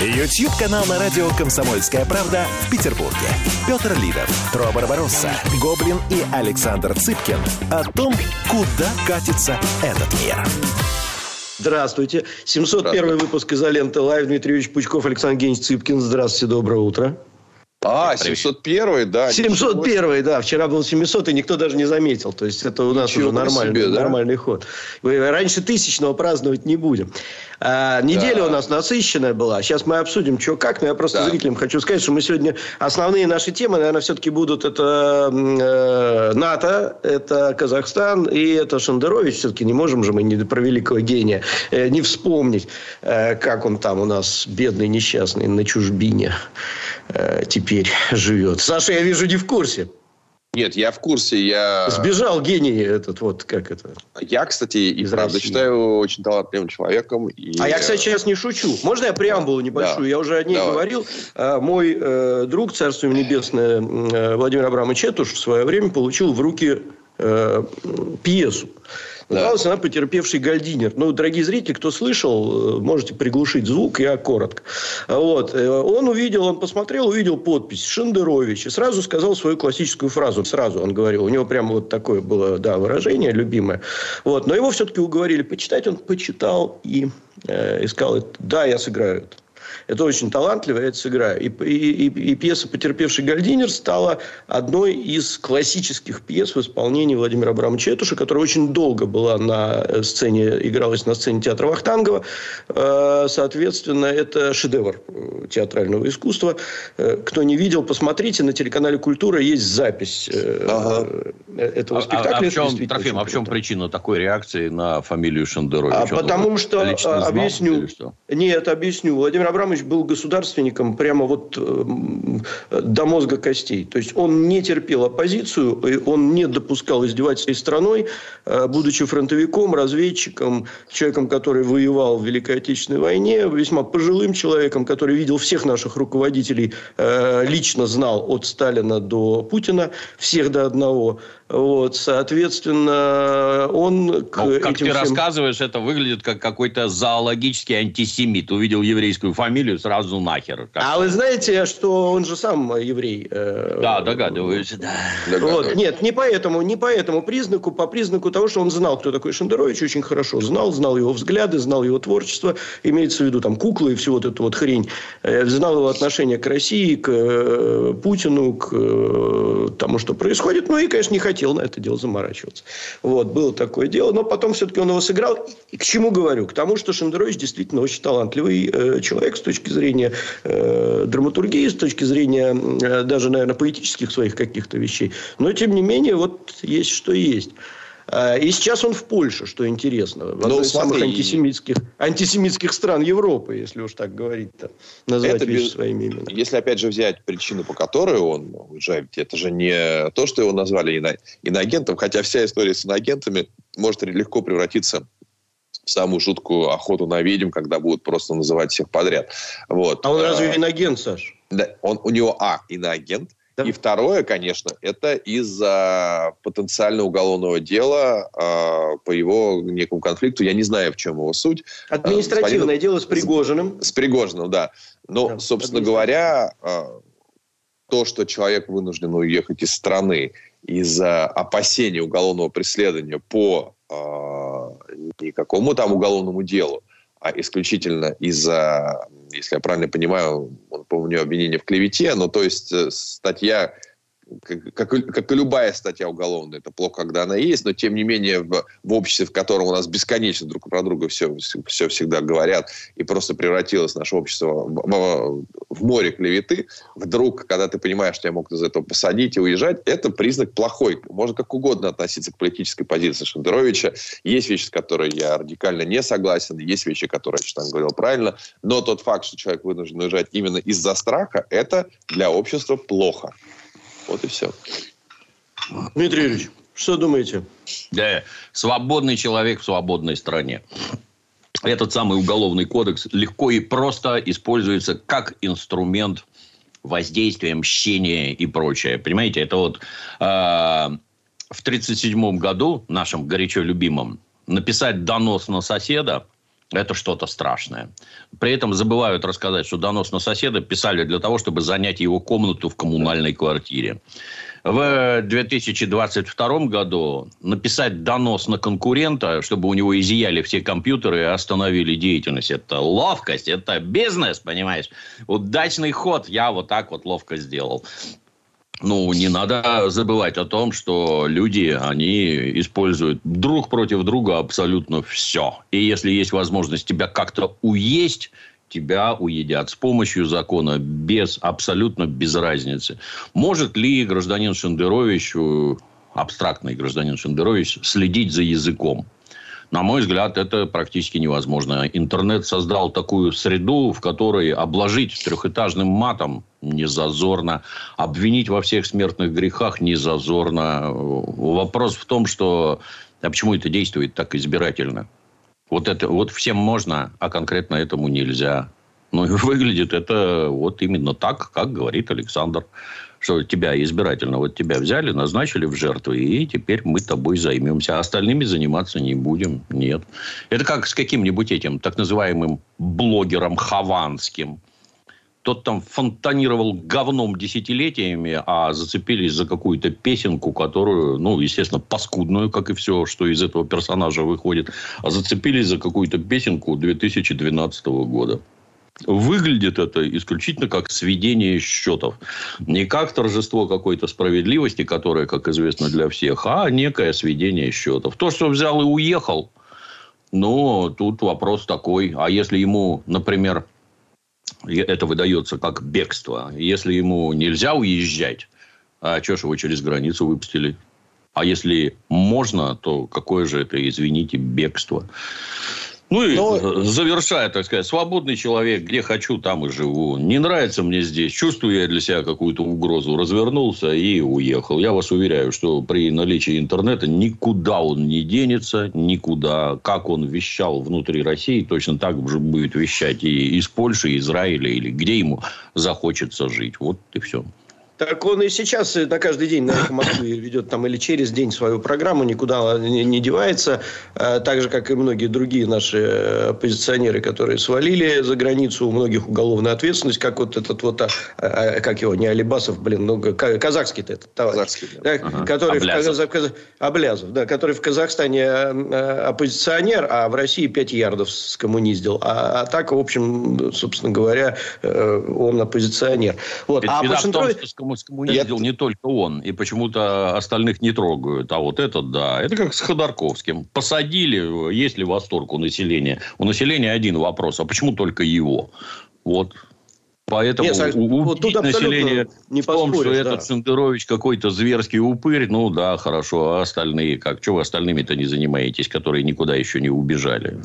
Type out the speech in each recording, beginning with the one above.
YouTube-канал на радио «Комсомольская правда» в Петербурге. Петр Лидов, Тро Барбаросса, Гоблин и Александр Цыпкин о том, куда катится этот мир. Здравствуйте. 701 Здравствуйте. выпуск «Изоленты Лайв». Дмитрий Юрьевич Пучков, Александр Генич Цыпкин. Здравствуйте, доброе утро. А, 701 да. 701 да. Вчера был 700, и никто даже не заметил. То есть, это у нас Ничего уже нормальный, себе, да? нормальный ход. Мы раньше тысячного праздновать не будем. А, неделя Да. у нас насыщенная была. Сейчас мы обсудим, что как. Но я просто Да. зрителям хочу сказать, что мы сегодня... Основные наши темы, наверное, все-таки будут это э, НАТО, это Казахстан и это Шендерович. Все-таки не можем же мы не про великого гения э, не вспомнить, э, как он там у нас, бедный, несчастный, на чужбине э, теперь живет. Саша, я вижу, не в курсе. Нет, я в курсе. Я, Сбежал гений этот, вот как это. я кстати, и Из правда России. считаю очень талантливым человеком. И, А я, кстати, сейчас не шучу. Можно я преамбулу небольшую? Да. Я уже о ней Давай. говорил. А, Мой э, друг, царство небесное, э, Владимир Абрамович Четуш в свое время получил в руки э, пьесу. Называлась она «Потерпевший гальдинер». Ну, дорогие зрители, кто слышал, э, можете приглушить звук, я коротко. Вот. Э, Он увидел, он посмотрел, увидел подпись «Шендерович» и сразу сказал свою классическую фразу. Сразу он говорил. У него прямо вот такое было, да, выражение любимое. Вот. Но его все-таки уговорили почитать. Он почитал и э, и сказал, да, я сыграю это. Это очень талантливо, я это сыграю. И, и- и- и пьеса «Потерпевший гальдинер» стала одной из классических пьес в исполнении Владимира Абрамовича Этуша, которая очень долго была на сцене, игралась на сцене театра Вахтангова. Э, Соответственно, это шедевр э, театрального искусства. Э, Кто не видел, посмотрите. На телеканале «Культура» есть запись Ага. этого А, спектакля. а в Это чем, Трофим, а в чем причина такой реакции на фамилию Шендерович? А потому что, а, знал объясню. что? Нет, объясню. Владимир Абрамович был государственником прямо вот эм, до мозга костей. То есть, он не терпел оппозицию, он не допускал издевательства страной, э, будучи фронтовиком, разведчиком, человеком, который воевал в Великой Отечественной войне, весьма пожилым человеком, который видел всех наших руководителей, э, лично знал от Сталина до Путина, всех до одного. Вот, соответственно, он к Ну, как этим ты всем- рассказываешь, это выглядит как какой-то зоологический антисемит. Увидел еврейскую фамилию, сразу нахер. Как- А вы знаете, что он же сам еврей? э, Да, догадываюсь, да. Вот. Нет, не поэтому, не по этому признаку, по признаку того, что он знал, кто такой Шендерович, очень хорошо знал, знал его взгляды, знал его творчество, имеется в виду там куклы и всю вот эту вот хрень, Э, знал его отношение к России, к э, Путину, к тому, что происходит, ну и, конечно, не хотел на это дело заморачиваться. Вот, было такое дело, но потом все-таки он его сыграл. И к чему говорю? К тому, что Шендерович действительно очень талантливый э, человек с точки зрения э, драматургии, с точки зрения э, даже, наверное, поэтических своих каких-то вещей. Но, тем не менее, вот есть что есть. А, И сейчас он в Польше, что интересно. В одной из самых антисемитских, антисемитских стран Европы, если уж так говорить-то. Назвать Это без- своими именами. Если, опять же, взять причину, по которой он уезжает, это же не то, что его назвали ино- иноагентом, хотя вся история с иноагентами может легко превратиться в самую жуткую охоту на ведьм, когда будут просто называть всех подряд. Вот. А он А, разве инагент, Саш? Да, он, у него, а, иноагент, Да. и второе, конечно, это из-за потенциального уголовного дела а, по его некому конфликту. Я не знаю, в чем его суть. Административное господину- дело с Пригожиным. С Пригожиным, да. Но, Да, собственно говоря, а, то, что человек вынужден уехать из страны из-за опасения уголовного преследования по а, не какому там уголовному делу, исключительно из-за, если я правильно понимаю, он, него обвинение в клевете, ну, то есть э, статья как, как как и любая статья уголовная, это плохо, когда она есть, но тем не менее в, в обществе, в котором у нас бесконечно друг про друга все, все всегда говорят, и просто превратилось наше общество в, в- море клеветы, вдруг, когда ты понимаешь, что тебя могут из этого посадить и уезжать, это признак плохой. Можно как угодно относиться к политической позиции Шендеровича. Есть вещи, с которыми я радикально не согласен, есть вещи, которые я он говорил правильно, но тот факт, что человек вынужден уезжать именно из-за страха, это для общества плохо. Вот и все. Дмитрий Юрьевич, Что думаете? Да, свободный человек в свободной стране. Этот самый уголовный кодекс легко и просто используется как инструмент воздействия, мщения и прочее. Понимаете, это вот э, в 1937 году, нашим горячо любимым, написать донос на соседа это что-то страшное. При этом забывают рассказать, что донос на соседа писали для того, чтобы занять его комнату в коммунальной квартире. В 2022 году написать донос на конкурента, чтобы у него изъяли все компьютеры и остановили деятельность. Это ловкость, это бизнес, понимаешь? Удачный ход я вот так вот ловко сделал. Ну, не надо забывать о том, что люди, они используют друг против друга абсолютно все. И если есть возможность тебя как-то уесть, тебя уедят с помощью закона, без, абсолютно без разницы. Может ли гражданин Шендерович, э, абстрактный гражданин Шендерович, следить за языком? На мой взгляд, это практически невозможно. Интернет создал такую среду, в которой обложить трехэтажным матом не зазорно, обвинить во всех смертных грехах не зазорно. Вопрос в том, что а почему это действует так избирательно? Вот, это, вот всем можно, а конкретно этому нельзя. Ну, и выглядит это вот именно так, как говорит Александр что тебя избирательно, вот тебя взяли, назначили в жертвы, и теперь мы тобой займемся. А остальными заниматься не будем. Нет. Это как с каким-нибудь этим так называемым блогером Хованским. Тот там фонтанировал говном десятилетиями, а зацепились за какую-то песенку, которую, ну, естественно, паскудную, как и все, что из этого персонажа выходит, а зацепились за какую-то песенку 2012 года. Выглядит это исключительно как сведение счетов. Не как торжество какой-то справедливости, которое, как известно для всех, а некое сведение счетов. То, что взял и уехал, ну, тут вопрос такой. А если ему, например, это выдается как бегство, если ему нельзя уезжать, а что ж его через границу выпустили? А если можно, то какое же это, извините, бегство? Ну и Но... завершая, так сказать, свободный человек, где хочу, там и живу. Не нравится мне здесь, чувствую я для себя какую-то угрозу, развернулся и уехал. Я вас уверяю, что при наличии интернета никуда он не денется, никуда. Как он вещал внутри России, точно так же будет вещать и из Польши, Израиля или где ему захочется жить. Вот и все. Так он и сейчас на каждый день на «Эхо Москвы» ведет там или через день свою программу, никуда не, не девается. А, так же, как и многие другие наши оппозиционеры, которые свалили за границу, у многих уголовная ответственность, как вот этот вот, а, а, как его, не Алибасов, блин, ну, казахский-то этот товарищ. Казахский, да. Ага. который Облязов. В, Каз... Облязов, да, который в Казахстане оппозиционер, а в России 5 ярдов скоммуниздил. А, а так, в общем, собственно говоря, э, он оппозиционер. Вот. а большинство ездил не только он, и почему-то остальных не трогают. А вот этот, да. Это как с Ходорковским. Посадили, есть ли восторг у населения? У населения один вопрос. А почему только его? Вот. Поэтому Нет, у, вот население не в том, что да. этот Шендерович какой-то зверский упырь, ну да, хорошо, а остальные как? Чего вы остальными-то не занимаетесь, которые никуда еще не убежали?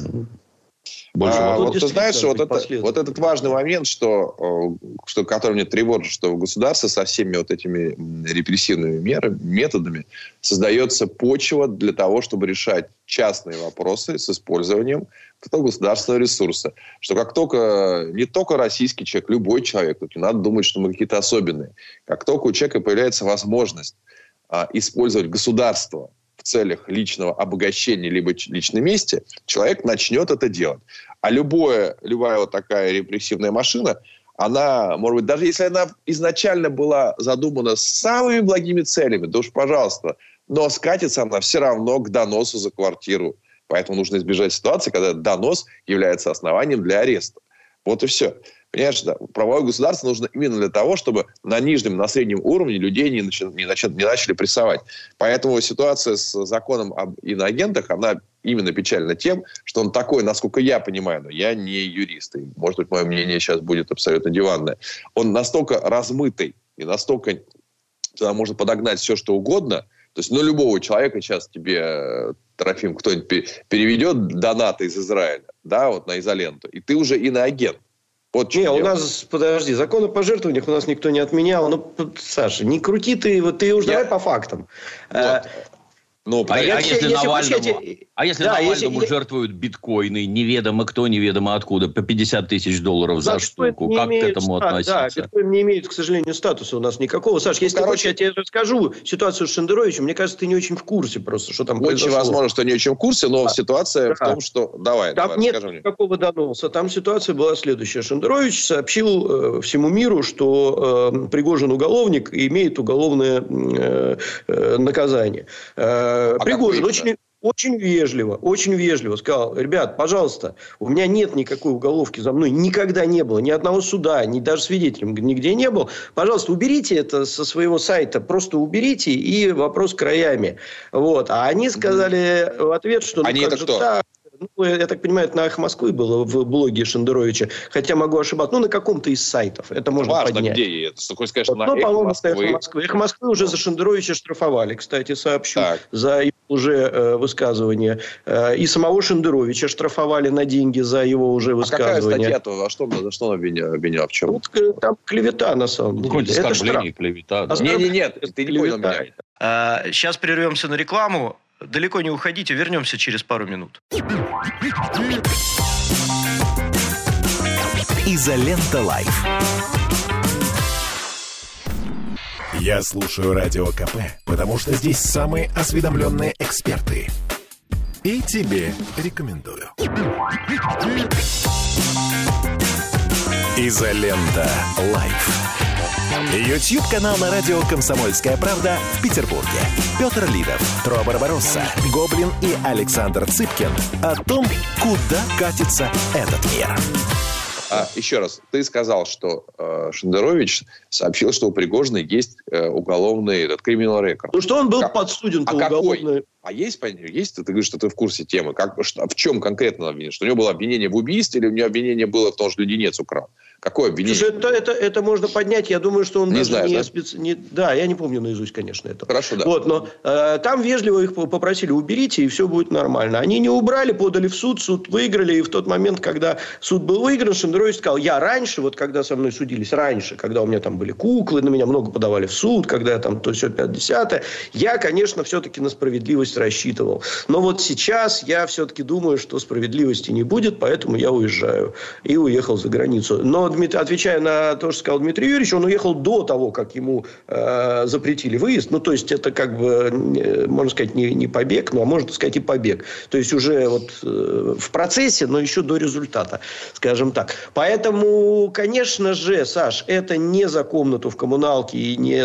Больше а, вот ты знаешь, вот, это, вот этот важный момент, что, э, что, который мне тревожит, что в государстве со всеми вот этими репрессивными мерами, методами создается почва для того, чтобы решать частные вопросы с использованием этого государственного ресурса. Что как только, не только российский человек, любой человек, тут не надо думать, что мы какие-то особенные, как только у человека появляется возможность а, использовать государство целях личного обогащения либо личной мести, человек начнет это делать. А любое, любая вот такая репрессивная машина, она, может быть, даже если она изначально была задумана с самыми благими целями, то уж, пожалуйста, но скатится она все равно к доносу за квартиру. Поэтому нужно избежать ситуации, когда донос является основанием для ареста. Вот и все. Понимаешь, да, правовое государство нужно именно для того, чтобы на нижнем, на среднем уровне людей не, начи, не, начи, не начали прессовать. Поэтому ситуация с законом об иноагентах, она именно печальна тем, что он такой, насколько я понимаю, но я не юрист, и, может быть, мое мнение сейчас будет абсолютно диванное, он настолько размытый и настолько туда можно подогнать все, что угодно, то есть, ну, любого человека сейчас тебе, э, Трофим, кто-нибудь переведет донаты из Израиля, да, вот на изоленту, и ты уже иноагент. Вот не, у нас, подожди, закон о пожертвованиях у нас никто не отменял. Ну, Саша, не крути ты, вот ты уже я... давай по фактам. Вот. А, Ну, а, а если, если Навальному, если, а если да, Навальному если, жертвуют биткоины, неведомо кто, неведомо откуда, по 50 тысяч долларов да, за штуку, как к этому стат, относиться? Да, биткоин не имеет, к сожалению, статуса у нас никакого. Саш, если ну, короче, хочешь, я тебе расскажу ситуацию с Шендеровичем. Мне кажется, ты не очень в курсе просто, что там Очень произошло. возможно, что не очень в курсе, но да. ситуация да. в том, что... Давай, там давай, нет никакого доноса. Там ситуация была следующая. Шендерович сообщил э, всему миру, что э, Пригожин уголовник и имеет уголовное э, э, наказание. Э, а Пригожин очень, очень вежливо, очень вежливо сказал, ребят, пожалуйста, у меня нет никакой уголовки за мной, никогда не было, ни одного суда, ни даже свидетелем нигде не был. Пожалуйста, уберите это со своего сайта, просто уберите и вопрос краями. Вот. А они сказали в ответ, что... Ну, они это кто? Так, ну, я так понимаю, это на «Ах Москвы» было в блоге Шендеровича. Хотя могу ошибаться. Ну, на каком-то из сайтов. Это можно Важно, поднять. где это? Такой скажешь, вот, на ну, по-моему, Москвы. «Эхо Москвы». Уже за Шендеровича штрафовали, кстати, сообщу. Так. За уже э, высказывание. Э, и самого Шендеровича штрафовали на деньги за его уже высказывание. А какая статья-то? За что, за что он обвинял? обвинял? В чем? Вот, э, там клевета, на самом деле. Какое-то оскорбление, клевета. Да. Нет, нет, нет, ты не понял меня. Сейчас прервемся на рекламу. Далеко не уходите, вернемся через пару минут. Изолента Live. Я слушаю Радио КП, потому что здесь самые осведомленные эксперты. И тебе рекомендую. Изолента Live. YouTube-канал на радио «Комсомольская правда» в Петербурге. Петр Лидов, Тро Барбаросса, Гоблин и Александр Цыпкин о том, куда катится этот мир. А, еще раз, ты сказал, что э, Шендерович сообщил, что у Пригожина есть э, уголовный этот криминал рекорд. Ну что он был как, подсуден а по уголовной... А есть, есть, ты говоришь, что ты в курсе темы, как, что, в чем конкретно обвинение? Что у него было обвинение в убийстве или у него обвинение было в том, что леденец украл? Какое обвинение? Слушай, это, это, это можно поднять. Я думаю, что он не даже знаешь, не, да? Специ... не... Да, я не помню наизусть, конечно, это. Хорошо, да. Вот, но э, там вежливо их попросили, уберите, и все будет нормально. Они не убрали, подали в суд, суд выиграли. И в тот момент, когда суд был выигран, Шендерович сказал, я раньше, вот когда со мной судились, раньше, когда у меня там были куклы, на меня много подавали в суд, когда я там то все 50 я, конечно, все-таки на справедливость рассчитывал. Но вот сейчас я все-таки думаю, что справедливости не будет, поэтому я уезжаю. И уехал за границу. Но отвечая на то, что сказал Дмитрий Юрьевич, он уехал до того, как ему э, запретили выезд. Ну, то есть, это как бы, можно сказать, не, не побег, ну, а можно сказать и побег. То есть, уже вот э, в процессе, но еще до результата, скажем так. Поэтому, конечно же, Саш, это не за комнату в коммуналке и не,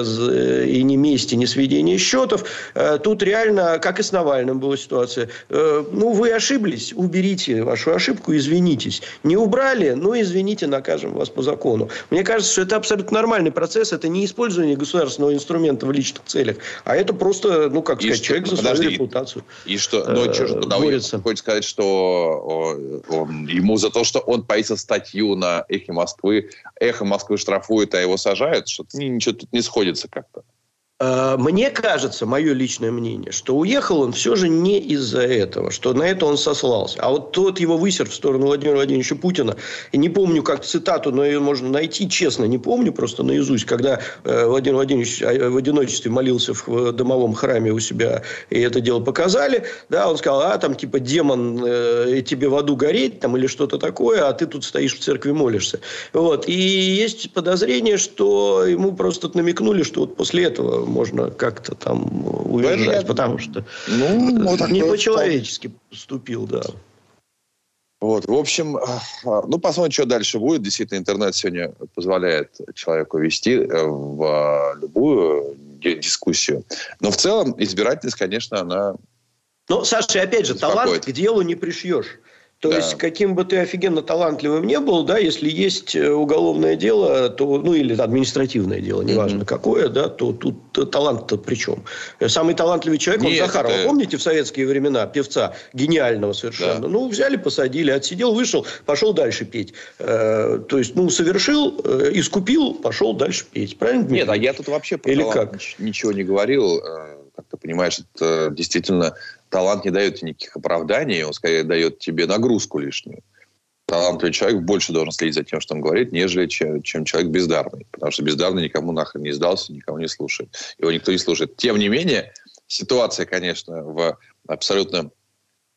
и не месте, не сведение счетов. Э, тут реально, как и с Навальным была ситуация. Э, ну, вы ошиблись, уберите вашу ошибку, извинитесь. Не убрали, ну, извините, накажем вас по закону. Мне кажется, что это абсолютно нормальный процесс. Это не использование государственного инструмента в личных целях, а это просто, ну, как и сказать, что, человек за подожди, свою репутацию И что? Ну, э, что же борется. хочет сказать, что он, ему за то, что он повесил статью на «Эхе Москвы», «Эхо Москвы» штрафует, а его сажают, что-то ничего тут не сходится как-то. Э, мне кажется, мое личное мнение, что уехал он все же не из-за этого, что на это он сослался. А вот тот его высер в сторону Владимира Владимировича Путина, и не помню как цитату, но ее можно найти, честно, не помню просто наизусть, когда э, Владимир Владимирович э, в одиночестве молился в домовом храме у себя, и это дело показали, да, он сказал, а там типа демон, э, тебе в аду гореть, там, или что-то такое, а ты тут стоишь в церкви молишься. Вот. И есть подозрение, что ему просто намекнули, что вот после этого можно как-то там уезжать, я... потому что ну, вот не по-человечески поступил, да. Вот, в общем, а, ну, посмотрим, что дальше будет. Действительно, интернет сегодня позволяет человеку вести э, в любую дискуссию. Но в целом избирательность, конечно, она... Ну, Саша, опять же, талант к делу не пришьешь. То да. есть, каким бы ты офигенно талантливым не был, да, если есть э, уголовное дело, то, ну, или административное дело, неважно mm-hmm. какое, да, то тут талант-то при чем? Самый талантливый человек, Нет, он Захарова, это... помните, в советские времена, певца, гениального совершенно, да. ну, взяли, посадили, отсидел, вышел, пошел дальше петь. Э, то есть, ну, совершил, э, искупил, пошел дальше петь. Правильно, Дмитрий? Нет, а я тут вообще про или как? ничего не говорил. Э, как ты понимаешь, это действительно талант не дает тебе никаких оправданий, он скорее дает тебе нагрузку лишнюю. Талантливый человек больше должен следить за тем, что он говорит, нежели чем, чем человек бездарный. Потому что бездарный никому нахрен не сдался, никому не слушает. Его никто не слушает. Тем не менее, ситуация, конечно, в абсолютно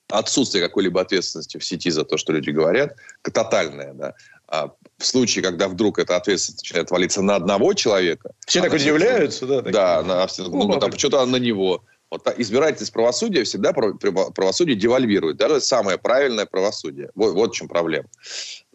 отсутствие какой-либо ответственности в сети за то, что люди говорят, тотальная, да. А в случае, когда вдруг эта ответственность начинает валиться на одного человека... Все так удивляются, да? Да, на, ну, ну, там, что-то на него. Вот избирательность правосудия всегда правосудие девальвирует. Даже самое правильное правосудие. Вот, вот в чем проблема.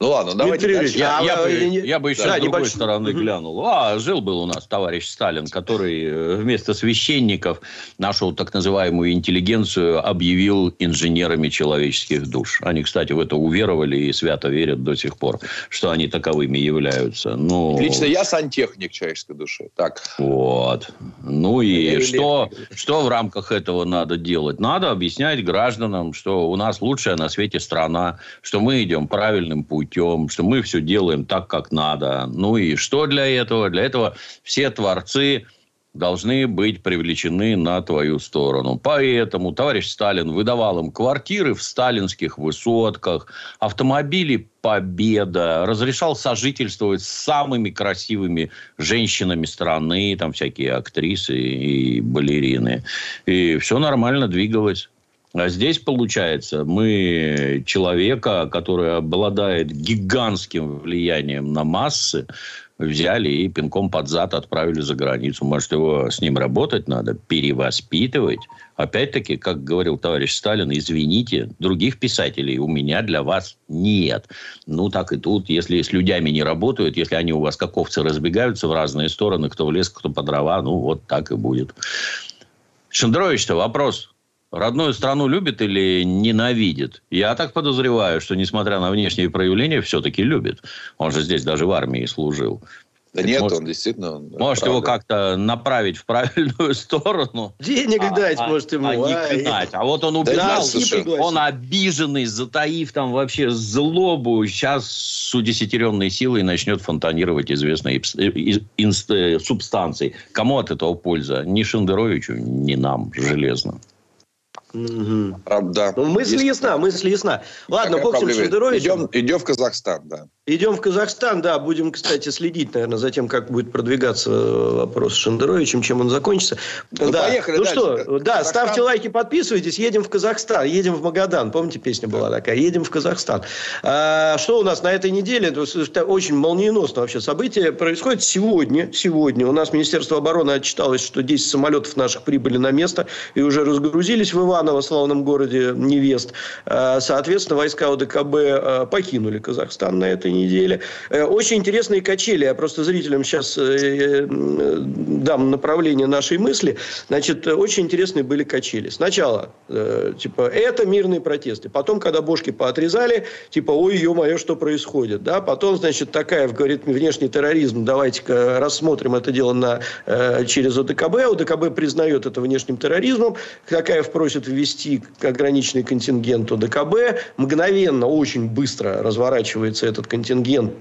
Ну ладно, давайте дальше. Я, я, бы, я бы еще да, с другой небольш... стороны угу. глянул. А, жил был у нас товарищ Сталин, который э, вместо священников нашу так называемую интеллигенцию объявил инженерами человеческих душ. Они, кстати, в это уверовали и свято верят до сих пор, что они таковыми являются. Ну... Лично я сантехник человеческой души. Так. Вот. Ну и что, что в рамках этого надо делать? Надо объяснять гражданам, что у нас лучшая на свете страна, что мы идем правильным путем путем, что мы все делаем так, как надо. Ну и что для этого? Для этого все творцы должны быть привлечены на твою сторону. Поэтому товарищ Сталин выдавал им квартиры в сталинских высотках, автомобили «Победа», разрешал сожительствовать с самыми красивыми женщинами страны, там всякие актрисы и балерины. И все нормально двигалось. А здесь, получается, мы человека, который обладает гигантским влиянием на массы, взяли и пинком под зад отправили за границу. Может, его с ним работать надо, перевоспитывать. Опять-таки, как говорил товарищ Сталин, извините, других писателей у меня для вас нет. Ну, так и тут, если с людьми не работают, если они у вас как овцы разбегаются в разные стороны, кто в лес, кто по дрова, ну, вот так и будет. Шендерович-то вопрос родную страну любит или ненавидит? Я так подозреваю, что, несмотря на внешние проявления, все-таки любит. Он же здесь даже в армии служил. Да нет, может, он действительно... Он, может, его как-то направить в правильную сторону. Денег а, дать, а, может, ему. А, не А вот он убежал, да, он обиженный, затаив там вообще злобу, сейчас с удесятеренной силой начнет фонтанировать известные субстанции. Кому от этого польза? Ни Шендеровичу, ни нам, железно. Угу. Правда. Ну, мысль Есть... ясна, мысль ясна. Ладно, бог с Идем, идем в Казахстан, да. Идем в Казахстан, да, будем, кстати, следить, наверное, за тем, как будет продвигаться вопрос с Шендеровичем, чем он закончится. Ну, да. поехали Ну дальше. что, да, Казахстан. ставьте лайки, подписывайтесь, едем в Казахстан, едем в Магадан, помните, песня была такая, едем в Казахстан. А, что у нас на этой неделе, это очень молниеносно вообще событие, происходит сегодня, сегодня. У нас Министерство обороны отчиталось, что 10 самолетов наших прибыли на место и уже разгрузились в Иваново, славном городе невест. А, соответственно, войска ОДКБ а, покинули Казахстан на этой неделе. Э, очень интересные качели. Я просто зрителям сейчас э, э, дам направление нашей мысли. Значит, очень интересные были качели. Сначала, типа, это мирные протесты. Потом, когда бошки поотрезали, типа, ой, ё-моё, что происходит. Да? Потом, значит, такая, говорит, внешний терроризм. Давайте-ка рассмотрим это дело на, через ОДКБ. ОДКБ признает это внешним терроризмом. Такаев просит ввести ограниченный контингент ОДКБ. Мгновенно, очень быстро разворачивается этот контингент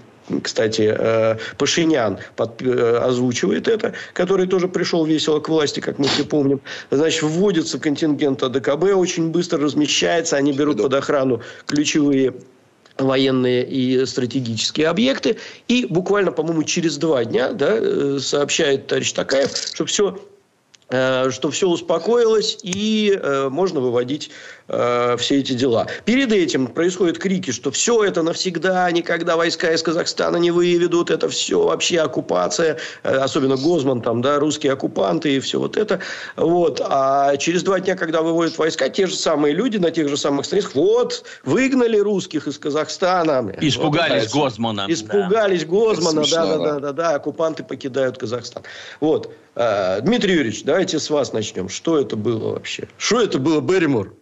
кстати, э, Пашинян э, озвучивает это, который тоже пришел весело к власти, как мы все помним. Значит, вводится контингент АДКБ, очень быстро размещается, они берут под охрану ключевые военные и стратегические объекты. И буквально, по-моему, через два дня да, э, сообщает товарищ Такаев, что все что все успокоилось и э, можно выводить э, все эти дела. Перед этим происходят крики, что все это навсегда, никогда войска из Казахстана не выведут, это все вообще оккупация, э, особенно Гозман, там, да, русские оккупанты и все вот это. Вот. А через два дня, когда выводят войска, те же самые люди на тех же самых страницах, вот, выгнали русских из Казахстана. Испугались вот, Гозмана. Испугались да. Гозмана, да, да, да, да, да, оккупанты покидают Казахстан. Вот. Э, Дмитрий Юрьевич, давайте с вас начнем. Что это было вообще? Что это было, Берримор?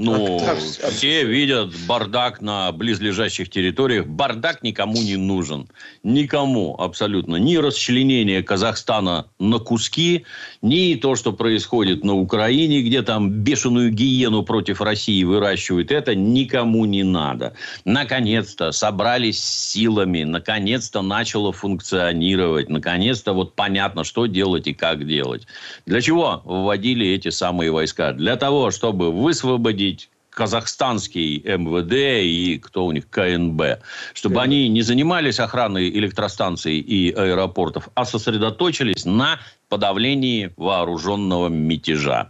Ну, а все видят бардак на близлежащих территориях. Бардак никому не нужен. Никому абсолютно. Ни расчленение Казахстана на куски, ни то, что происходит на Украине, где там бешеную гиену против России выращивают. Это никому не надо. Наконец-то собрались силами. Наконец-то начало функционировать. Наконец-то вот понятно, что делать и как делать. Для чего вводили эти самые войска? Для того, чтобы высвободить включить казахстанский МВД и кто у них, КНБ, чтобы они не занимались охраной электростанций и аэропортов, а сосредоточились на подавлении вооруженного мятежа.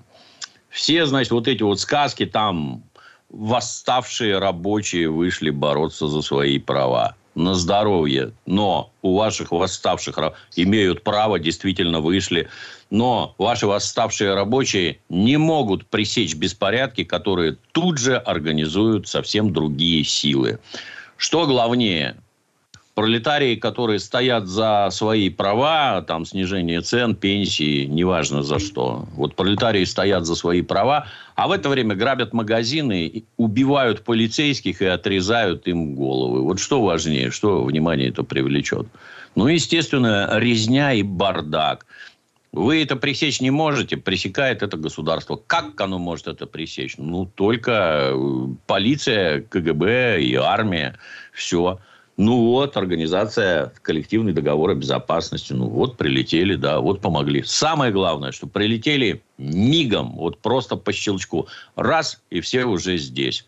Все, значит, вот эти вот сказки там восставшие рабочие вышли бороться за свои права на здоровье, но у ваших восставших имеют право, действительно вышли, но ваши восставшие рабочие не могут пресечь беспорядки, которые тут же организуют совсем другие силы. Что главнее, пролетарии, которые стоят за свои права, там, снижение цен, пенсии, неважно за что. Вот пролетарии стоят за свои права, а в это время грабят магазины, убивают полицейских и отрезают им головы. Вот что важнее, что внимание это привлечет? Ну, естественно, резня и бардак. Вы это пресечь не можете, пресекает это государство. Как оно может это пресечь? Ну, только э, полиция, КГБ и армия. Все. Ну вот, организация коллективный договор о безопасности. Ну вот, прилетели, да, вот помогли. Самое главное, что прилетели мигом, вот просто по щелчку. Раз, и все уже здесь.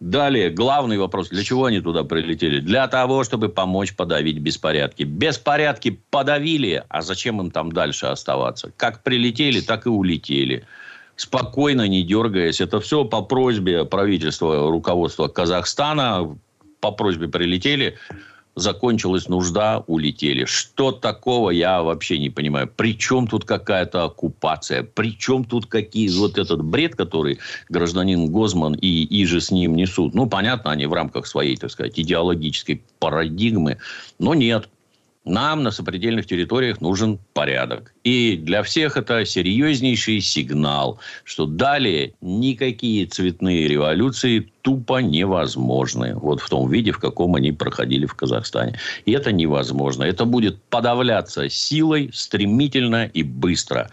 Далее, главный вопрос. Для чего они туда прилетели? Для того, чтобы помочь подавить беспорядки. Беспорядки подавили, а зачем им там дальше оставаться? Как прилетели, так и улетели спокойно, не дергаясь. Это все по просьбе правительства, руководства Казахстана по просьбе прилетели, закончилась нужда, улетели. Что такого, я вообще не понимаю. Причем тут какая-то оккупация? Причем тут какие вот этот бред, который гражданин Гозман и Иже с ним несут? Ну, понятно, они в рамках своей, так сказать, идеологической парадигмы. Но нет. Нам на сопредельных территориях нужен порядок. И для всех это серьезнейший сигнал, что далее никакие цветные революции тупо невозможны. Вот в том виде, в каком они проходили в Казахстане. И это невозможно. Это будет подавляться силой стремительно и быстро.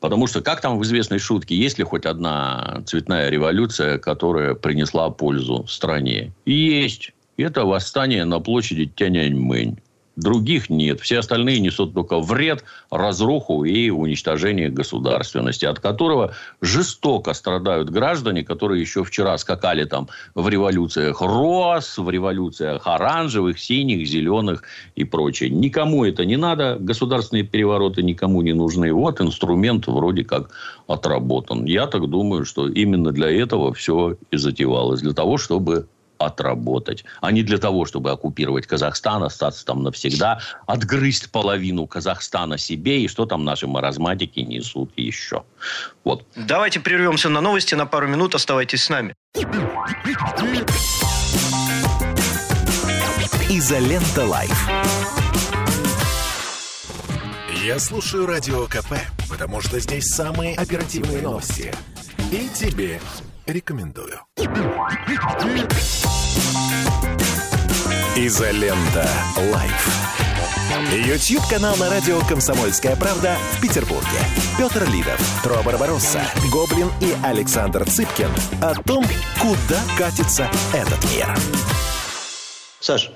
Потому что, как там в известной шутке, есть ли хоть одна цветная революция, которая принесла пользу стране? Есть. Это восстание на площади Тяньаньмэнь. Других нет. Все остальные несут только вред, разруху и уничтожение государственности, от которого жестоко страдают граждане, которые еще вчера скакали там в революциях роз, в революциях оранжевых, синих, зеленых и прочее. Никому это не надо. Государственные перевороты никому не нужны. Вот инструмент вроде как отработан. Я так думаю, что именно для этого все и затевалось. Для того, чтобы отработать, а не для того, чтобы оккупировать Казахстан, остаться там навсегда, отгрызть половину Казахстана себе, и что там наши маразматики несут еще. Вот. Давайте прервемся на новости на пару минут, оставайтесь с нами. Изолента Live. Я слушаю Радио КП, потому что здесь самые оперативные новости. И тебе рекомендую. Изолента. Live. YouTube канал на радио «Комсомольская правда» в Петербурге. Петр Лидов, Тро Барбаросса, Гоблин и Александр Цыпкин о том, куда катится этот мир. Саш,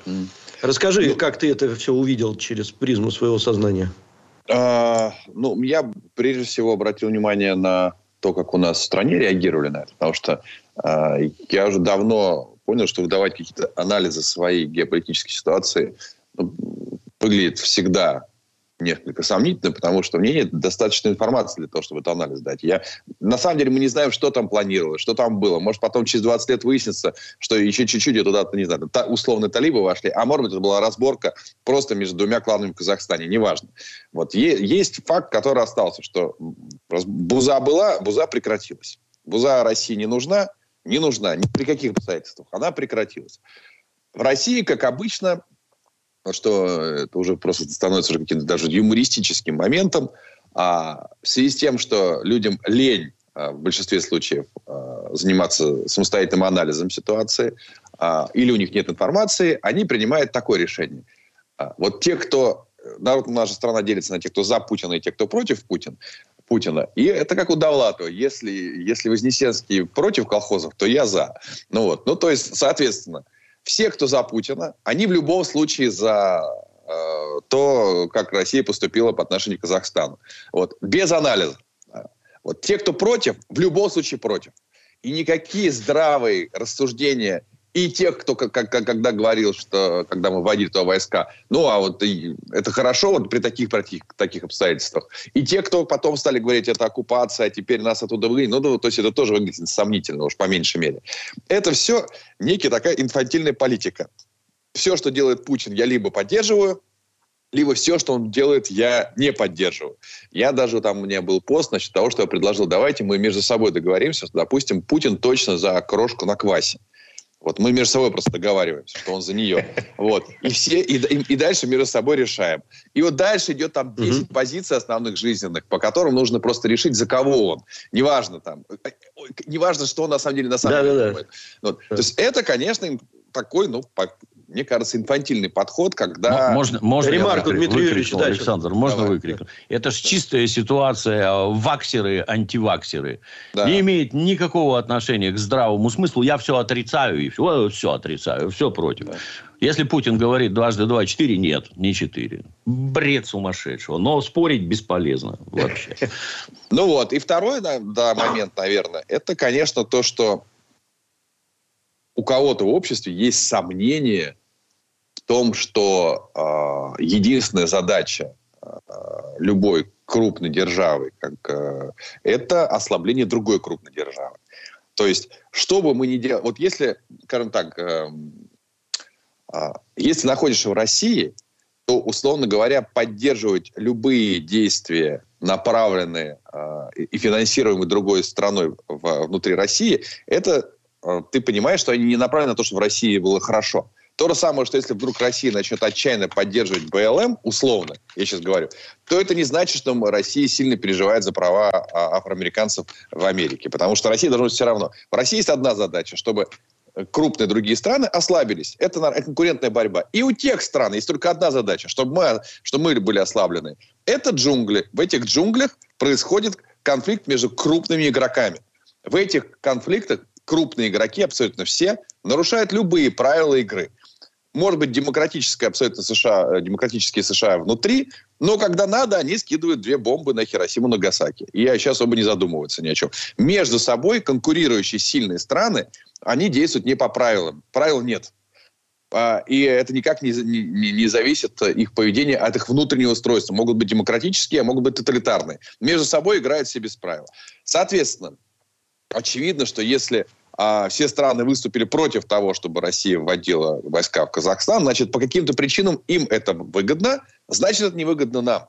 расскажи, ну, как ты это все увидел через призму своего сознания? А, ну, я прежде всего обратил внимание на то, как у нас в стране реагировали на это. Потому что э, я уже давно понял, что выдавать какие-то анализы своей геополитической ситуации ну, выглядит всегда несколько сомнительно, потому что мне нет достаточной информации для того, чтобы этот анализ дать. Я, на самом деле мы не знаем, что там планировалось, что там было. Может, потом через 20 лет выяснится, что еще чуть-чуть туда-то, не знаю, та, условно талибы вошли, а может быть, это была разборка просто между двумя кланами в Казахстане, неважно. Вот е- есть факт, который остался, что Буза была, Буза прекратилась. Буза России не нужна, не нужна ни при каких обстоятельствах. Она прекратилась. В России, как обычно, что это уже просто становится уже каким-то даже юмористическим моментом, а в связи с тем, что людям лень а, в большинстве случаев а, заниматься самостоятельным анализом ситуации, а, или у них нет информации, они принимают такое решение. Вот те, кто... Народ, наша страна делится на тех, кто за Путина и тех, кто против Путина. Путина. И это как у Довлатова. Если, если Вознесенский против колхозов, то я за. Ну вот. Ну, то есть, соответственно, все, кто за Путина, они в любом случае за э, то, как Россия поступила по отношению к Казахстану. Вот. Без анализа. Вот. Те, кто против, в любом случае против. И никакие здравые рассуждения и тех, кто как, как, когда говорил, что когда мы вводили туда войска, ну, а вот и, это хорошо вот при таких, при таких, таких обстоятельствах. И те, кто потом стали говорить, это оккупация, а теперь нас оттуда выгнали, ну, то есть это тоже выглядит сомнительно, уж по меньшей мере. Это все некая такая инфантильная политика. Все, что делает Путин, я либо поддерживаю, либо все, что он делает, я не поддерживаю. Я даже, там у меня был пост, значит, того, что я предложил, давайте мы между собой договоримся, допустим, Путин точно за крошку на квасе. Вот мы между собой просто договариваемся, что он за нее. Вот. И, все, и, и, и дальше между собой решаем. И вот дальше идет там 10 угу. позиций основных жизненных, по которым нужно просто решить, за кого он. Неважно там, неважно, что он на самом деле на самом да, деле да, думает. Да. Вот. Да. То есть это, конечно, такой, ну, мне кажется, инфантильный подход, когда... Можно, можно Ремарку, я Дмитрий Юрьевич, да, Александр, можно Давай. выкрикнуть? Это же чистая ситуация ваксеры, антиваксеры. Да. Не имеет никакого отношения к здравому смыслу. Я все отрицаю, и все, все отрицаю, все против. Да. Если Путин говорит дважды два четыре, нет, не четыре. Бред сумасшедшего. Но спорить бесполезно вообще. Ну вот. И второй да, момент, наверное, это, конечно, то, что кого-то в обществе есть сомнение в том, что э, единственная задача э, любой крупной державы как, э, это ослабление другой крупной державы. То есть, что бы мы ни делали, вот если, скажем так, э, э, если находишься в России, то, условно говоря, поддерживать любые действия, направленные э, и финансируемые другой страной в, внутри России, это ты понимаешь, что они не направлены на то, чтобы в России было хорошо. То же самое, что если вдруг Россия начнет отчаянно поддерживать БЛМ, условно, я сейчас говорю, то это не значит, что Россия сильно переживает за права а, афроамериканцев в Америке. Потому что Россия должна быть все равно. В России есть одна задача, чтобы крупные другие страны ослабились. Это конкурентная борьба. И у тех стран есть только одна задача, чтобы мы, чтобы мы были ослаблены. Это джунгли. В этих джунглях происходит конфликт между крупными игроками. В этих конфликтах крупные игроки, абсолютно все, нарушают любые правила игры. Может быть, демократическая абсолютно США, э, демократические США внутри, но когда надо, они скидывают две бомбы на Хиросиму Нагасаки. И я сейчас оба не задумываются ни о чем. Между собой конкурирующие сильные страны, они действуют не по правилам. Правил нет. А, и это никак не, не, не зависит э, их поведение от их внутреннего устройства. Могут быть демократические, а могут быть тоталитарные. Между собой играют все без правил. Соответственно, очевидно, что если а, все страны выступили против того, чтобы Россия вводила войска в Казахстан, значит, по каким-то причинам им это выгодно, значит, это невыгодно нам.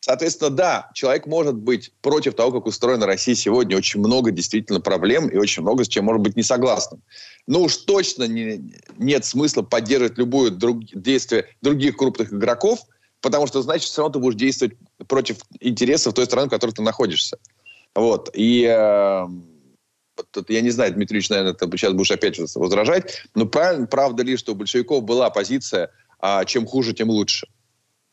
Соответственно, да, человек может быть против того, как устроена Россия сегодня. Очень много действительно проблем и очень много с чем может быть не согласным. Но уж точно не, нет смысла поддерживать любое друг, действие других крупных игроков, потому что значит, все равно ты будешь действовать против интересов той страны, в которой ты находишься. Вот. И э, вот, я не знаю, Дмитрий Ильич, наверное, ты сейчас будешь опять возражать, но правда ли, что у большевиков была позиция, а чем хуже, тем лучше?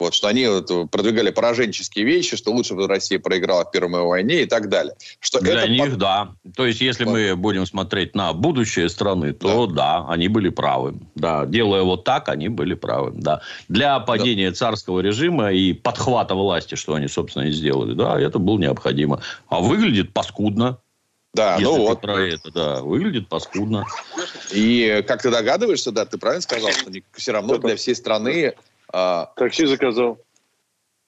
Вот, что они вот, продвигали пораженческие вещи, что лучше бы Россия проиграла в Первой мировой войне и так далее. Что Для это них, под... да. То есть, если вот. мы будем смотреть на будущее страны, то да. да, они были правы. Да, делая вот так, они были правы. Да. Для падения да. царского режима и подхвата власти, что они, собственно, и сделали, да, это было необходимо. А выглядит паскудно. Да, Если ну вот. про это, да, выглядит паскудно. И как ты догадываешься, да, ты правильно сказал, что все равно для всей страны а... Такси заказал.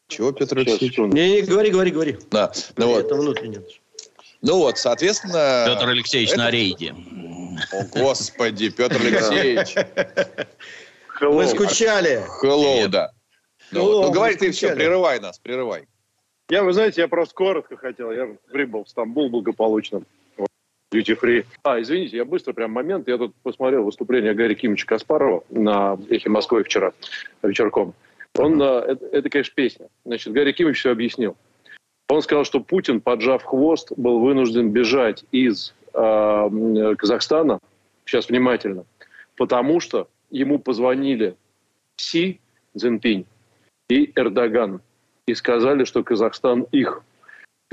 Чего, Петр Алексеевич? Не, не, говори, говори, говори. Да. Ну, вот. Это внутреннее. Ну вот, соответственно... Петр Алексеевич это... на рейде. О, Господи, Петр Алексеевич. Мы скучали. Hello, да. Ну, ну говори ты все, прерывай нас, прерывай. Я, вы знаете, я просто коротко хотел. Я прибыл в Стамбул благополучно. Duty Free. А, извините, я быстро прям момент. Я тут посмотрел выступление Гарри Кимовича Каспарова на «Эхе Москвы» вчера вечерком. Он, э, это, это, конечно, песня. Значит, Гарри Кимович все объяснил. Он сказал, что Путин, поджав хвост, был вынужден бежать из э, Казахстана, сейчас внимательно, потому что ему позвонили Си Цзиньпинь и Эрдоган и сказали, что Казахстан их.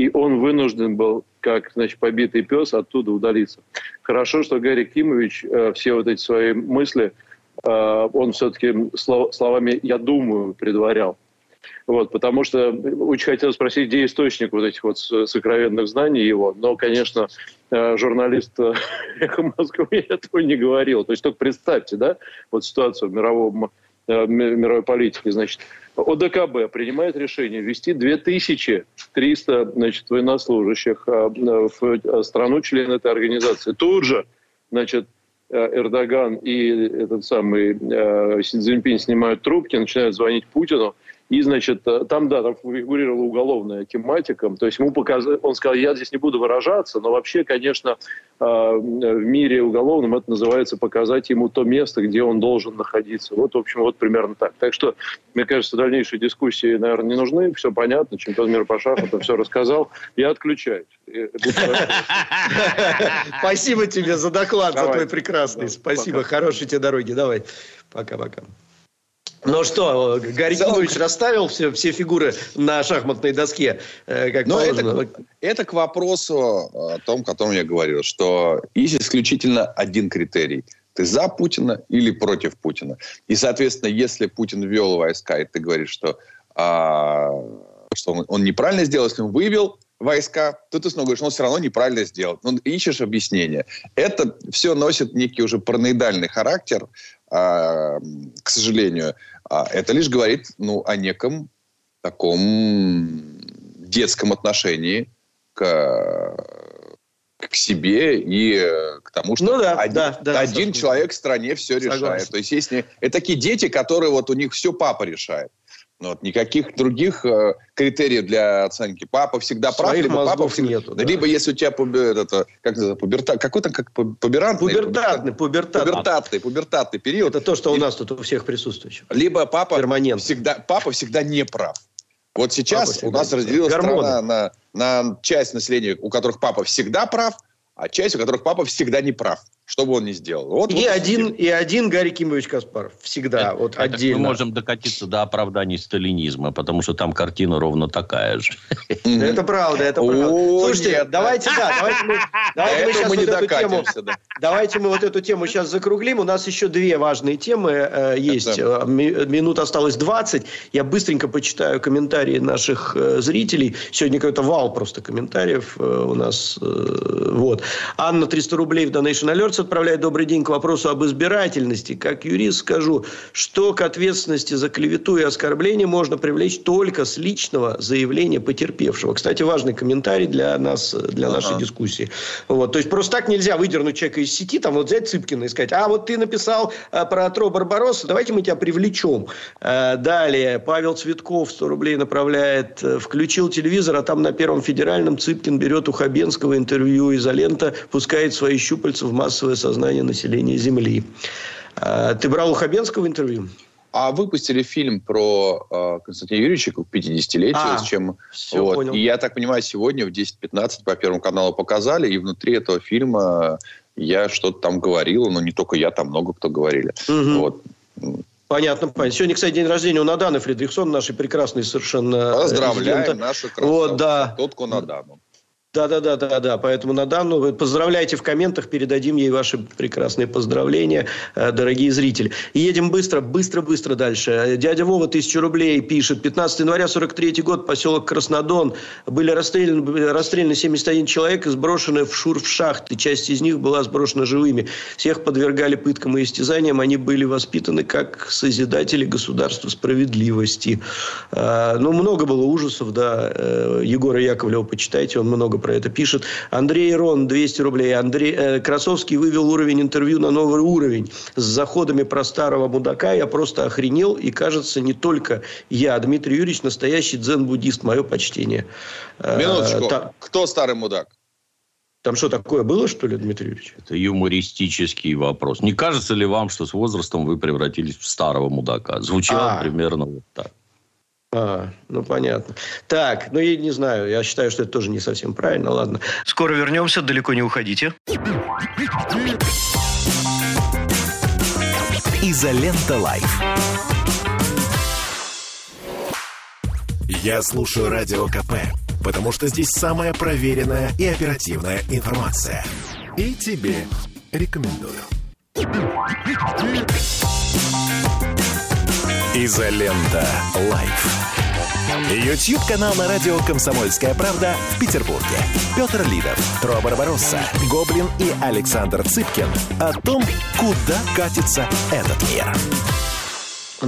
И он вынужден был как значит, побитый пес, оттуда удалиться. Хорошо, что Гарри Кимович э, все вот эти свои мысли, э, он все-таки слов, словами «я думаю» предварял. Вот, потому что очень хотел спросить, где источник вот этих вот сокровенных знаний его. Но, конечно, э, журналист э, «Эхо Москвы» этого не говорил. То есть только представьте, да, вот ситуацию э, мировой политике. Значит, ОДКБ принимает решение ввести 2300 значит, военнослужащих в страну член этой организации. Тут же значит, Эрдоган и этот самый Си Цзиньпинь снимают трубки, начинают звонить Путину – и, значит, э, там, да, там фигурировала уголовная тематика. То есть ему показ... он сказал, я здесь не буду выражаться, но вообще, конечно, э, в мире уголовном это называется показать ему то место, где он должен находиться. Вот, в общем, вот примерно так. Так что, мне кажется, дальнейшие дискуссии, наверное, не нужны. Все понятно. Чемпион мира по шаху это все рассказал. Я отключаюсь. Спасибо тебе за доклад, за твой прекрасный. Спасибо. Хорошей тебе дороги. Давай. Пока-пока. Ну что, Гарри расставил все, все фигуры на шахматной доске, э, как Но Это, это к вопросу о том, о котором я говорил, что есть исключительно один критерий. Ты за Путина или против Путина? И, соответственно, если Путин ввел войска, и ты говоришь, что, а, что он, он неправильно сделал, если он вывел войска, то ты снова говоришь, он все равно неправильно сделал. Ну, ищешь объяснение. Это все носит некий уже параноидальный характер, а, к сожалению. А это лишь говорит ну, о неком таком детском отношении к, к себе и к тому, что ну, да, один, да, да, один человек в стране все Согласен. решает. То есть есть не, это такие дети, которые вот у них все папа решает. Ну, вот, никаких других э, критериев для оценки. Папа всегда прав, Своих либо папа всегда... Нету, да. Либо если у тебя это, как это, пуберта... какой-то как пуберантный... Пубертатный, пубертатный. Пубертатный, пубертатный период. Это то, что у нас тут у всех присутствующих. Либо папа всегда, папа всегда не прав. Вот сейчас у нас разделилась страна на, на часть населения, у которых папа всегда прав, а часть, у которых папа всегда не прав что бы он ни сделал. Вот, и, вот один, и один Гарри Кимович Каспаров. Всегда. Это, вот это отдельно. Мы можем докатиться до оправданий сталинизма, потому что там картина ровно такая же. Это правда, это правда. Слушайте, давайте, да, давайте мы, давайте мы сейчас вот эту тему, давайте мы вот эту тему сейчас закруглим. У нас еще две важные темы э, есть. Э, минут осталось 20. Я быстренько почитаю комментарии наших э, зрителей. Сегодня какой-то вал просто комментариев у нас. Вот. Анна, 300 рублей в Donation Alerts отправляет добрый день к вопросу об избирательности. Как юрист скажу, что к ответственности за клевету и оскорбление можно привлечь только с личного заявления потерпевшего. Кстати, важный комментарий для нас, для ага. нашей дискуссии. Вот. То есть, просто так нельзя выдернуть человека из сети, там вот взять Цыпкина и сказать, а вот ты написал а, про Атро Барбаросса, давайте мы тебя привлечем. А, далее, Павел Цветков 100 рублей направляет, э, включил телевизор, а там на Первом федеральном Цыпкин берет у Хабенского интервью изолента, пускает свои щупальца в массовое массовое сознание населения Земли. А, ты брал у Хабенского интервью? А выпустили фильм про э, Константина Юрьевича к 50-летию, а, с чем... Все, вот. Понял. И я так понимаю, сегодня в 10-15 по Первому каналу показали, и внутри этого фильма я что-то там говорил, но не только я, там много кто говорили. Угу. Вот. Понятно, понятно. Сегодня, кстати, день рождения у Наданы Фридрихсон, нашей прекрасной совершенно... Поздравляем нашу красавцу. Вот, да. Тотку Надану. Да, да, да, да, да. Поэтому на данную поздравляйте в комментах, передадим ей ваши прекрасные поздравления, э, дорогие зрители. Едем быстро, быстро, быстро дальше. Дядя Вова, тысячу рублей, пишет. 15 января 43 год, поселок Краснодон. Были расстреляны, расстреляны 71 человек сброшены в шур в шахты. Часть из них была сброшена живыми. Всех подвергали пыткам и истязаниям. Они были воспитаны как созидатели государства справедливости. Э, ну, много было ужасов, да. Э, Егора Яковлева почитайте, он много про это пишет. Андрей Рон, 200 рублей. Андрей, э, Красовский вывел уровень интервью на новый уровень. С заходами про старого мудака я просто охренел. И, кажется, не только я. Дмитрий Юрьевич настоящий дзен-буддист. Мое почтение. Э, Минуточку. Та... Кто старый мудак? Там что такое было, что ли, Дмитрий Юрьевич? Это юмористический вопрос. Не кажется ли вам, что с возрастом вы превратились в старого мудака? Звучало а. примерно вот так. А, ну понятно. Так, ну я не знаю, я считаю, что это тоже не совсем правильно, ладно. Скоро вернемся, далеко не уходите. Изолента Live. Я слушаю Радио КП, потому что здесь самая проверенная и оперативная информация. И тебе рекомендую. Изолента. Live. YouTube-канал на радио «Комсомольская правда» в Петербурге. Петр Лидов, Тро Барбаросса, Гоблин и Александр Цыпкин о том, куда катится этот мир.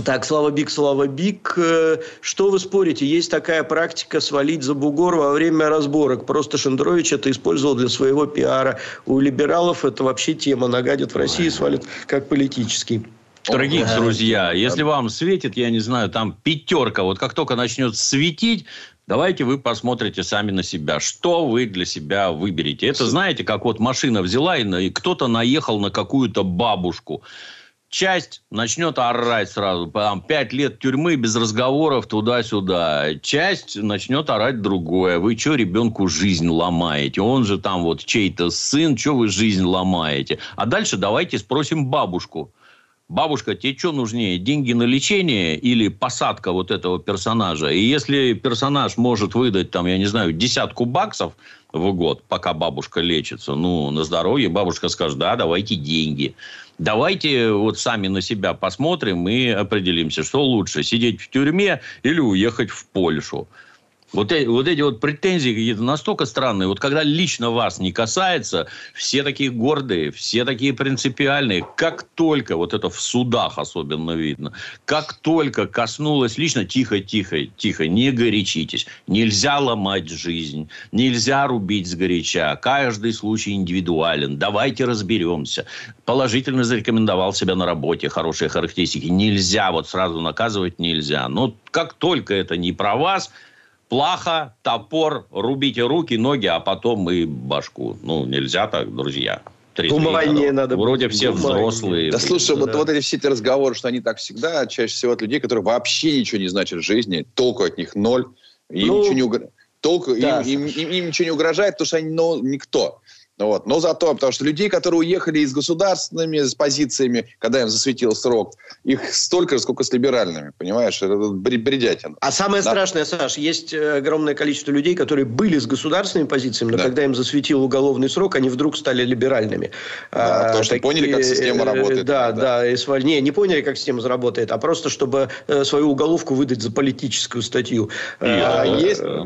Так, Слава Бик, Слава Бик. Э, что вы спорите? Есть такая практика свалить за бугор во время разборок. Просто Шендерович это использовал для своего пиара. У либералов это вообще тема. Нагадят в России, свалят как политический. Дорогие друзья, если вам светит, я не знаю, там пятерка, вот как только начнет светить, Давайте вы посмотрите сами на себя. Что вы для себя выберете? Это знаете, как вот машина взяла и кто-то наехал на какую-то бабушку часть начнет орать сразу. Там, пять лет тюрьмы без разговоров туда-сюда. Часть начнет орать другое. Вы что ребенку жизнь ломаете? Он же там вот чей-то сын. Что вы жизнь ломаете? А дальше давайте спросим бабушку. Бабушка, тебе что нужнее, деньги на лечение или посадка вот этого персонажа? И если персонаж может выдать, там, я не знаю, десятку баксов в год, пока бабушка лечится, ну, на здоровье, бабушка скажет, да, давайте деньги. Давайте вот сами на себя посмотрим и определимся, что лучше, сидеть в тюрьме или уехать в Польшу. Вот, эти, вот эти вот претензии какие-то настолько странные. Вот когда лично вас не касается, все такие гордые, все такие принципиальные. Как только, вот это в судах особенно видно, как только коснулось лично, тихо, тихо, тихо, не горячитесь. Нельзя ломать жизнь, нельзя рубить сгоряча. Каждый случай индивидуален. Давайте разберемся. Положительно зарекомендовал себя на работе, хорошие характеристики. Нельзя, вот сразу наказывать нельзя. Но как только это не про вас, плохо, топор, рубите руки, ноги, а потом и башку. Ну, нельзя так, друзья. Умание надо Вроде все Умание. взрослые. Да слушай, да. Вот, вот эти все эти разговоры, что они так всегда, чаще всего от людей, которые вообще ничего не значат в жизни, толку от них ноль, им ну, ничего не угрожает. Толку, да, им, им, им, им ничего не угрожает, потому что они ну, никто. Вот. Но зато, потому что людей, которые уехали из государственными с позициями, когда им засветил срок, их столько же, сколько с либеральными, понимаешь? Это бредятина. А самое да. страшное, Саш, есть э, огромное количество людей, которые были с государственными позициями, но да. когда им засветил уголовный срок, они вдруг стали либеральными. Да, а, потому что такие, поняли, как система э, работает. Да, да, да. И сваль... не, не поняли, как система работает, а просто, чтобы э, свою уголовку выдать за политическую статью. И, а, а, есть... А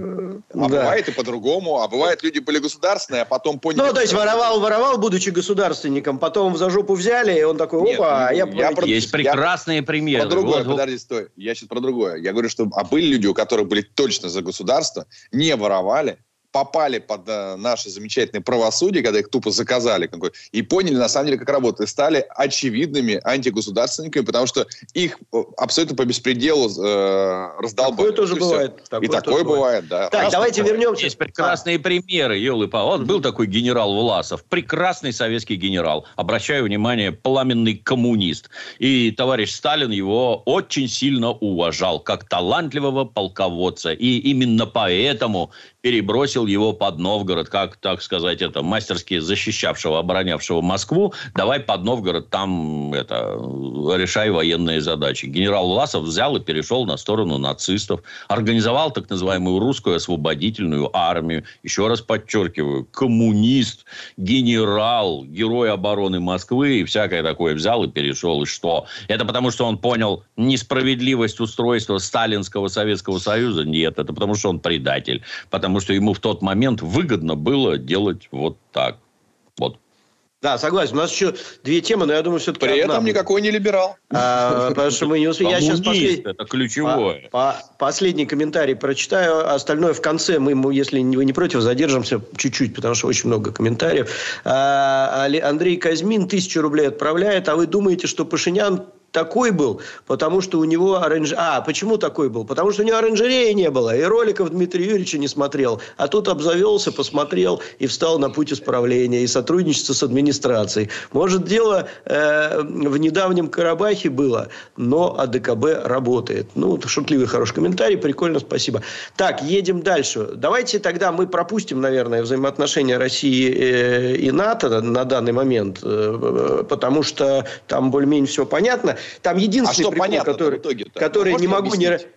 да. бывает и по-другому. А бывает, люди были государственные, а потом поняли... Ну, то есть, воровал, воровал, будучи государственником, потом за жопу взяли, и он такой, опа, Нет, а я... я про... Есть прекрасные я... примеры. Про другое, вот, подожди, стой. Я сейчас про другое. Я говорю, что а были люди, у которых были точно за государство, не воровали, попали под э, наше замечательное правосудие, когда их тупо заказали, какой, и поняли, на самом деле, как работает, стали очевидными антигосударственниками, потому что их э, абсолютно по беспределу э, раздолбали. Такое тоже и бывает. Такое и такое бывает, бывает да. Так, давайте бывает. вернемся. Есть прекрасные а. примеры, елы па. Вот был такой генерал Власов, прекрасный советский генерал. Обращаю внимание, пламенный коммунист. И товарищ Сталин его очень сильно уважал, как талантливого полководца. И именно поэтому перебросил его под Новгород, как, так сказать, это мастерски защищавшего, оборонявшего Москву. Давай под Новгород, там это, решай военные задачи. Генерал Власов взял и перешел на сторону нацистов. Организовал так называемую русскую освободительную армию. Еще раз подчеркиваю, коммунист, генерал, герой обороны Москвы и всякое такое взял и перешел. И что? Это потому, что он понял несправедливость устройства Сталинского Советского Союза? Нет, это потому, что он предатель. Потому потому что ему в тот момент выгодно было делать вот так. Вот. Да, согласен. У нас еще две темы, но я думаю, все-таки При одна. этом никакой не либерал. А, потому что мы не успеем. Я сейчас послед... это ключевое. По, по, последний комментарий прочитаю. Остальное в конце. Мы, если вы не против, задержимся чуть-чуть, потому что очень много комментариев. А, Андрей Казьмин тысячу рублей отправляет. А вы думаете, что Пашинян такой был, потому что у него оранж... А, почему такой был? Потому что у него оранжереи не было, и роликов Дмитрия Юрьевича не смотрел. А тут обзавелся, посмотрел и встал на путь исправления и сотрудничества с администрацией. Может, дело э, в недавнем Карабахе было, но АДКБ работает. Ну, шутливый хороший комментарий, прикольно, спасибо. Так, едем дальше. Давайте тогда мы пропустим, наверное, взаимоотношения России э, и НАТО на данный момент, э, потому что там более-менее все понятно. Там единственный а что прикол, понятно который, который не могу не И,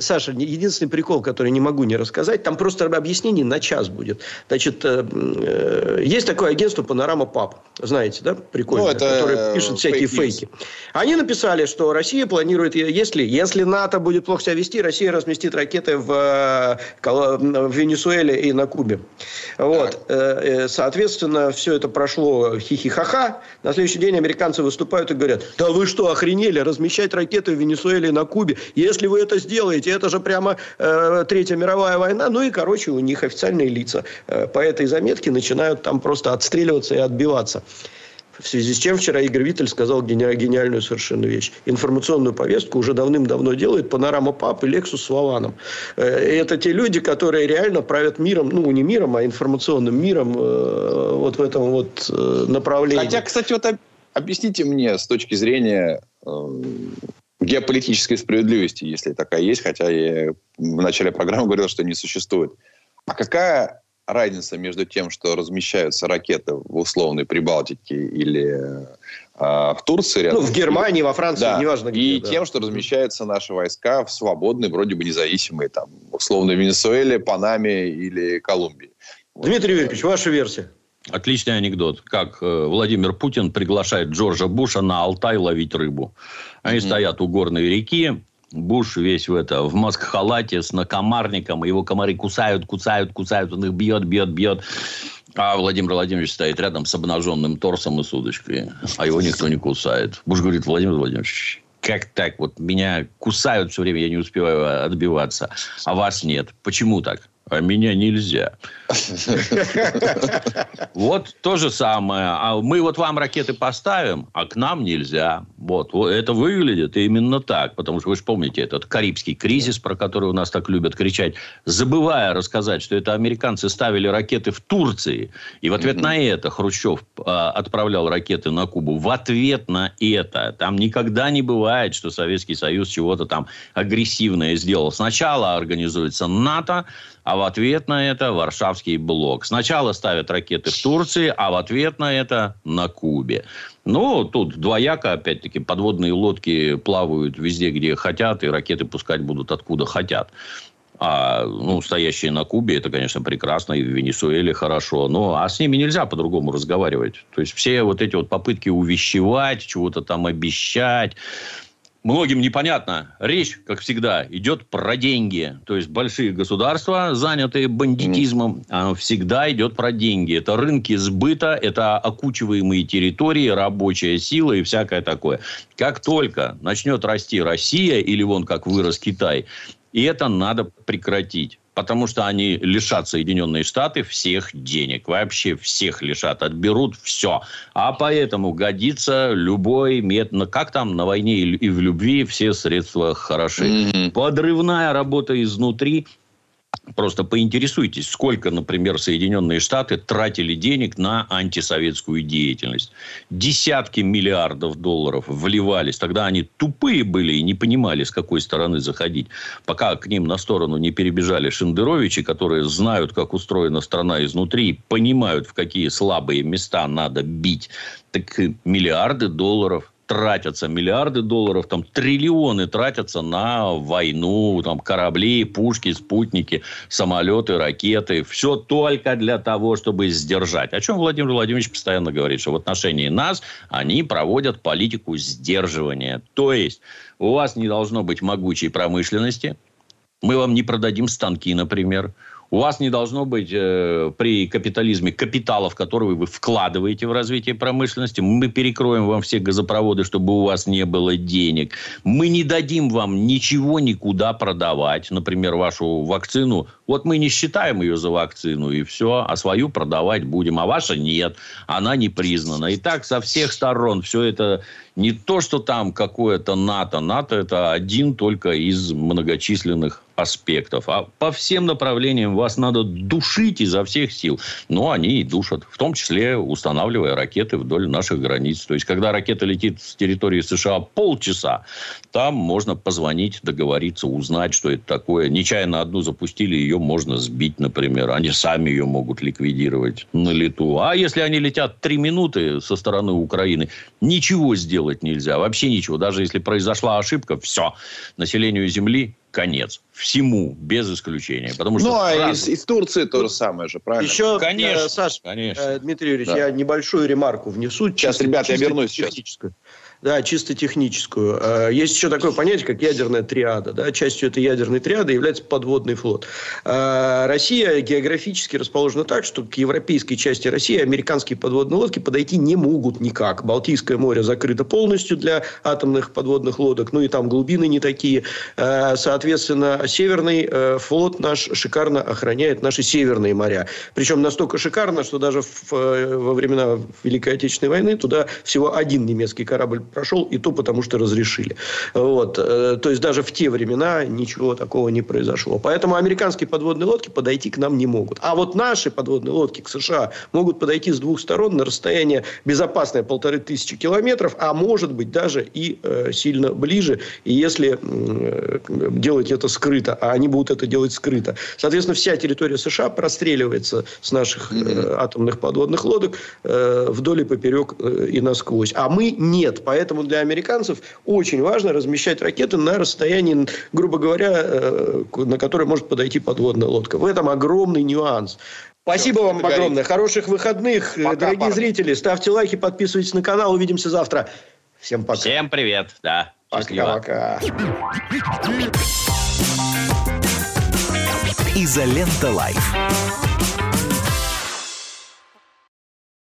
Саша, единственный прикол, который не могу не рассказать, там просто объяснение на час будет. Значит, э, э, есть такое агентство «Панорама ПАП». Знаете, да? Прикольно. Ну, это которое пишет всякие фейки. Они написали, что Россия планирует, если, если НАТО будет плохо себя вести, Россия разместит ракеты в, э, в Венесуэле и на Кубе. Вот. Так. Соответственно, все это прошло хихи-ха-ха. На следующий день американцы выступают и говорят, да вы что, охренели, размещать ракеты в Венесуэле и на Кубе? Если вы это сделаете, делаете? Это же прямо э, Третья мировая война. Ну и, короче, у них официальные лица э, по этой заметке начинают там просто отстреливаться и отбиваться. В связи с чем вчера Игорь Виттель сказал гениальную совершенно вещь. Информационную повестку уже давным-давно делает Панорама Пап и Лексус с Вованом. Э, это те люди, которые реально правят миром, ну, не миром, а информационным миром э, вот в этом вот э, направлении. Хотя, кстати, вот объясните мне с точки зрения геополитической справедливости, если такая есть, хотя я в начале программы говорил, что не существует. А какая разница между тем, что размещаются ракеты в условной Прибалтике или э, в Турции? Рядом, ну, в Германии, во Франции, да, неважно где. И да. тем, что размещаются наши войска в свободной, вроде бы независимой, там, условно, Венесуэле, Панаме или Колумбии. Дмитрий Юрьевич, ваша версия. Отличный анекдот. Как э, Владимир Путин приглашает Джорджа Буша на Алтай ловить рыбу. Они mm-hmm. стоят у горной реки. Буш весь в это, в маск-халате с накомарником. Его комары кусают, кусают, кусают. Он их бьет, бьет, бьет. А Владимир Владимирович стоит рядом с обнаженным торсом и с удочкой. А его никто не кусает. Буш говорит, Владимир Владимирович, как так? Вот меня кусают все время, я не успеваю отбиваться. А вас нет. Почему так? А меня нельзя. Вот то же самое. А мы вот вам ракеты поставим, а к нам нельзя. Вот. Это выглядит именно так. Потому что вы же помните этот Карибский кризис, про который у нас так любят кричать, забывая рассказать, что это американцы ставили ракеты в Турции. И в ответ на это Хрущев а, отправлял ракеты на Кубу. В ответ на это. Там никогда не бывает, что Советский Союз чего-то там агрессивное сделал. Сначала организуется НАТО, а в ответ на это Варшавский блок. Сначала ставят ракеты в Турции, а в ответ на это на Кубе. Ну, тут двояко, опять-таки, подводные лодки плавают везде, где хотят, и ракеты пускать будут откуда хотят. А, ну, стоящие на Кубе, это, конечно, прекрасно, и в Венесуэле хорошо. Но, а с ними нельзя по-другому разговаривать. То есть, все вот эти вот попытки увещевать, чего-то там обещать, многим непонятно. Речь, как всегда, идет про деньги. То есть, большие государства, занятые бандитизмом, mm. всегда идет про деньги. Это рынки сбыта, это окучиваемые территории, рабочая сила и всякое такое. Как только начнет расти Россия, или вон как вырос Китай, и это надо прекратить потому что они лишат Соединенные Штаты всех денег. Вообще всех лишат. Отберут все. А поэтому годится любой метод. Как там на войне и в любви все средства хороши. Mm-hmm. Подрывная работа изнутри Просто поинтересуйтесь, сколько, например, Соединенные Штаты тратили денег на антисоветскую деятельность. Десятки миллиардов долларов вливались. Тогда они тупые были и не понимали, с какой стороны заходить. Пока к ним на сторону не перебежали Шендеровичи, которые знают, как устроена страна изнутри, и понимают, в какие слабые места надо бить. Так миллиарды долларов тратятся миллиарды долларов, там триллионы тратятся на войну, там корабли, пушки, спутники, самолеты, ракеты. Все только для того, чтобы сдержать. О чем Владимир Владимирович постоянно говорит, что в отношении нас они проводят политику сдерживания. То есть, у вас не должно быть могучей промышленности, мы вам не продадим станки, например. У вас не должно быть э, при капитализме капиталов, которые вы вкладываете в развитие промышленности. Мы перекроем вам все газопроводы, чтобы у вас не было денег. Мы не дадим вам ничего никуда продавать. Например, вашу вакцину. Вот мы не считаем ее за вакцину, и все. А свою продавать будем. А ваша нет. Она не признана. И так со всех сторон все это не то, что там какое-то НАТО. НАТО – это один только из многочисленных аспектов. А по всем направлениям вас надо душить изо всех сил. Но они и душат. В том числе устанавливая ракеты вдоль наших границ. То есть, когда ракета летит с территории США полчаса, там можно позвонить, договориться, узнать, что это такое. Нечаянно одну запустили, ее можно сбить, например. Они сами ее могут ликвидировать на лету. А если они летят три минуты со стороны Украины, ничего сделать нельзя. Вообще ничего. Даже если произошла ошибка, все. Населению Земли конец. Всему, без исключения. Потому что ну, а сразу... из, из Турции то же самое же, правильно? Еще, Конечно, э, Саш, конечно. э, Дмитрий Юрьевич, Да. я небольшую ремарку внесу. Сейчас, ребят, я вернусь сейчас. Да, чисто техническую. Э, Есть еще такое понятие, как ядерная триада. Да? Частью этой ядерной триады является подводный флот. Э, Россия географически расположена так, что к европейской части России американские подводные лодки подойти не могут никак. Балтийское море закрыто полностью для атомных подводных лодок, ну и там глубины не такие. Э, Соответственно, северный э, флот наш шикарно охраняет наши северные моря. Причем настолько шикарно, что даже э, во времена Великой Отечественной войны туда всего один немецкий корабль прошел, и то потому, что разрешили. Вот. Э, То есть, даже в те времена ничего такого не произошло. Поэтому американские подводные лодки подойти к нам не могут. А вот наши подводные лодки к США могут подойти с двух сторон на расстояние безопасное полторы тысячи километров, а может быть даже и э, сильно ближе, если э, делать это скрыто, а они будут это делать скрыто. Соответственно, вся территория США простреливается с наших э, атомных подводных лодок э, вдоль и поперек э, и насквозь. А мы нет. Поэтому для американцев очень важно размещать ракеты на расстоянии, грубо говоря, э, на которое может подойти подводная лодка. В этом огромный нюанс. Спасибо Всё, вам это горит. огромное. Хороших выходных. Э, Пока, Дорогие парни. зрители, ставьте лайки, подписывайтесь на канал. Увидимся завтра. Всем пока. Всем привет. Да. Пока-пока. Изолента Live.